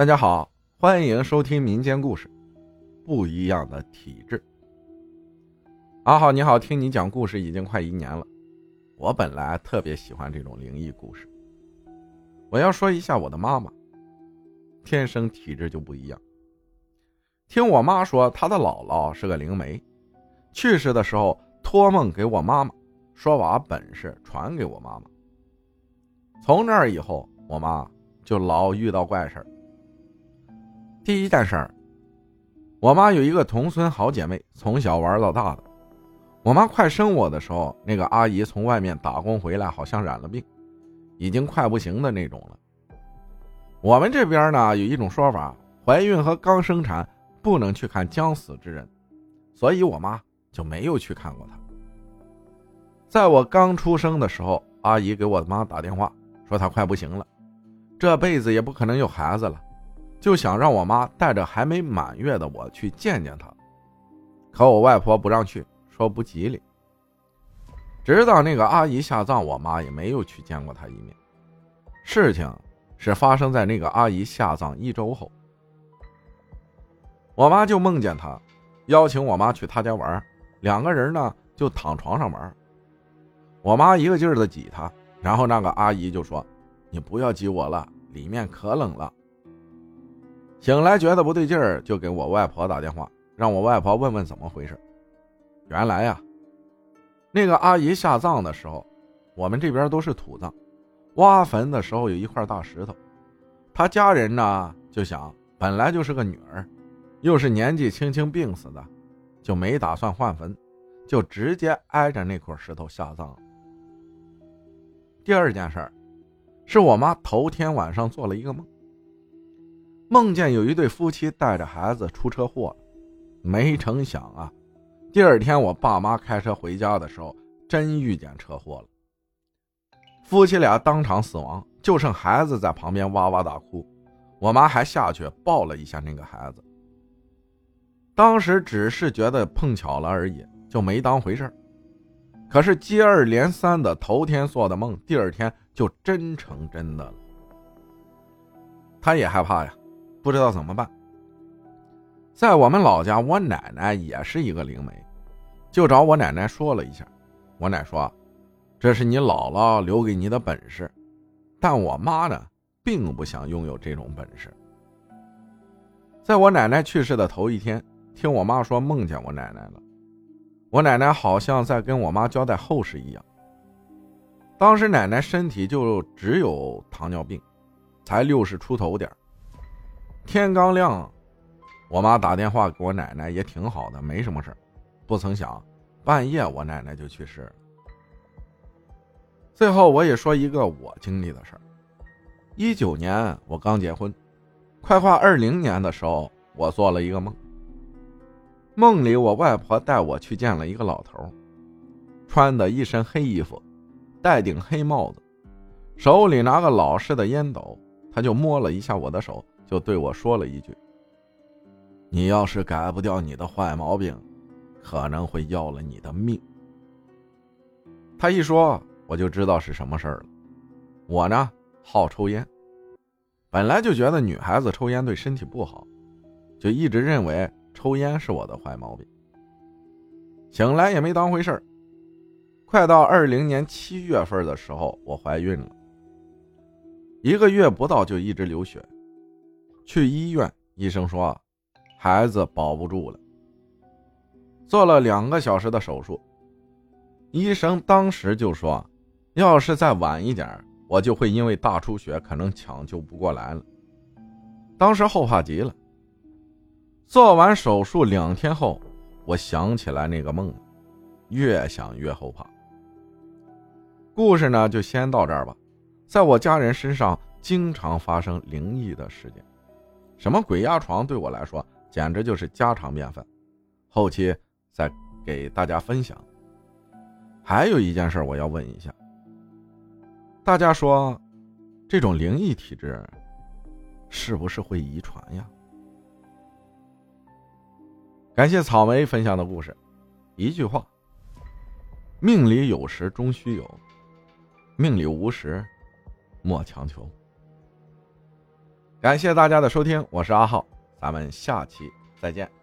大家好，欢迎收听民间故事《不一样的体质》。阿浩你好，听你讲故事已经快一年了。我本来特别喜欢这种灵异故事。我要说一下我的妈妈，天生体质就不一样。听我妈说，她的姥姥是个灵媒，去世的时候托梦给我妈妈，说把本事传给我妈妈。从那以后，我妈就老遇到怪事儿。第一件事儿，我妈有一个同村好姐妹，从小玩到大的。我妈快生我的时候，那个阿姨从外面打工回来，好像染了病，已经快不行的那种了。我们这边呢有一种说法，怀孕和刚生产不能去看将死之人，所以我妈就没有去看过她。在我刚出生的时候，阿姨给我妈打电话说她快不行了，这辈子也不可能有孩子了。就想让我妈带着还没满月的我去见见她，可我外婆不让去，说不吉利。直到那个阿姨下葬，我妈也没有去见过她一面。事情是发生在那个阿姨下葬一周后，我妈就梦见她，邀请我妈去她家玩，两个人呢就躺床上玩。我妈一个劲儿的挤她，然后那个阿姨就说：“你不要挤我了，里面可冷了。”醒来觉得不对劲儿，就给我外婆打电话，让我外婆问问怎么回事。原来呀，那个阿姨下葬的时候，我们这边都是土葬，挖坟的时候有一块大石头，她家人呢就想，本来就是个女儿，又是年纪轻轻病死的，就没打算换坟，就直接挨着那块石头下葬。第二件事儿，是我妈头天晚上做了一个梦。梦见有一对夫妻带着孩子出车祸，没成想啊，第二天我爸妈开车回家的时候，真遇见车祸了。夫妻俩当场死亡，就剩孩子在旁边哇哇大哭，我妈还下去抱了一下那个孩子。当时只是觉得碰巧了而已，就没当回事可是接二连三的头天做的梦，第二天就真成真的了。他也害怕呀。不知道怎么办。在我们老家，我奶奶也是一个灵媒，就找我奶奶说了一下。我奶说：“这是你姥姥留给你的本事。”但我妈呢，并不想拥有这种本事。在我奶奶去世的头一天，听我妈说梦见我奶奶了。我奶奶好像在跟我妈交代后事一样。当时奶奶身体就只有糖尿病，才六十出头点天刚亮，我妈打电话给我奶奶，也挺好的，没什么事不曾想，半夜我奶奶就去世了。最后我也说一个我经历的事儿：一九年我刚结婚，快跨二零年的时候，我做了一个梦。梦里我外婆带我去见了一个老头，穿的一身黑衣服，戴顶黑帽子，手里拿个老式的烟斗，他就摸了一下我的手。就对我说了一句：“你要是改不掉你的坏毛病，可能会要了你的命。”他一说，我就知道是什么事儿了。我呢，好抽烟，本来就觉得女孩子抽烟对身体不好，就一直认为抽烟是我的坏毛病。醒来也没当回事儿。快到二零年七月份的时候，我怀孕了，一个月不到就一直流血。去医院，医生说孩子保不住了。做了两个小时的手术，医生当时就说，要是再晚一点，我就会因为大出血可能抢救不过来了。当时后怕极了。做完手术两天后，我想起来那个梦，越想越后怕。故事呢，就先到这儿吧。在我家人身上，经常发生灵异的事件。什么鬼压床对我来说简直就是家常便饭，后期再给大家分享。还有一件事我要问一下，大家说这种灵异体质是不是会遗传呀？感谢草莓分享的故事，一句话：命里有时终须有，命里无时莫强求。感谢大家的收听，我是阿浩，咱们下期再见。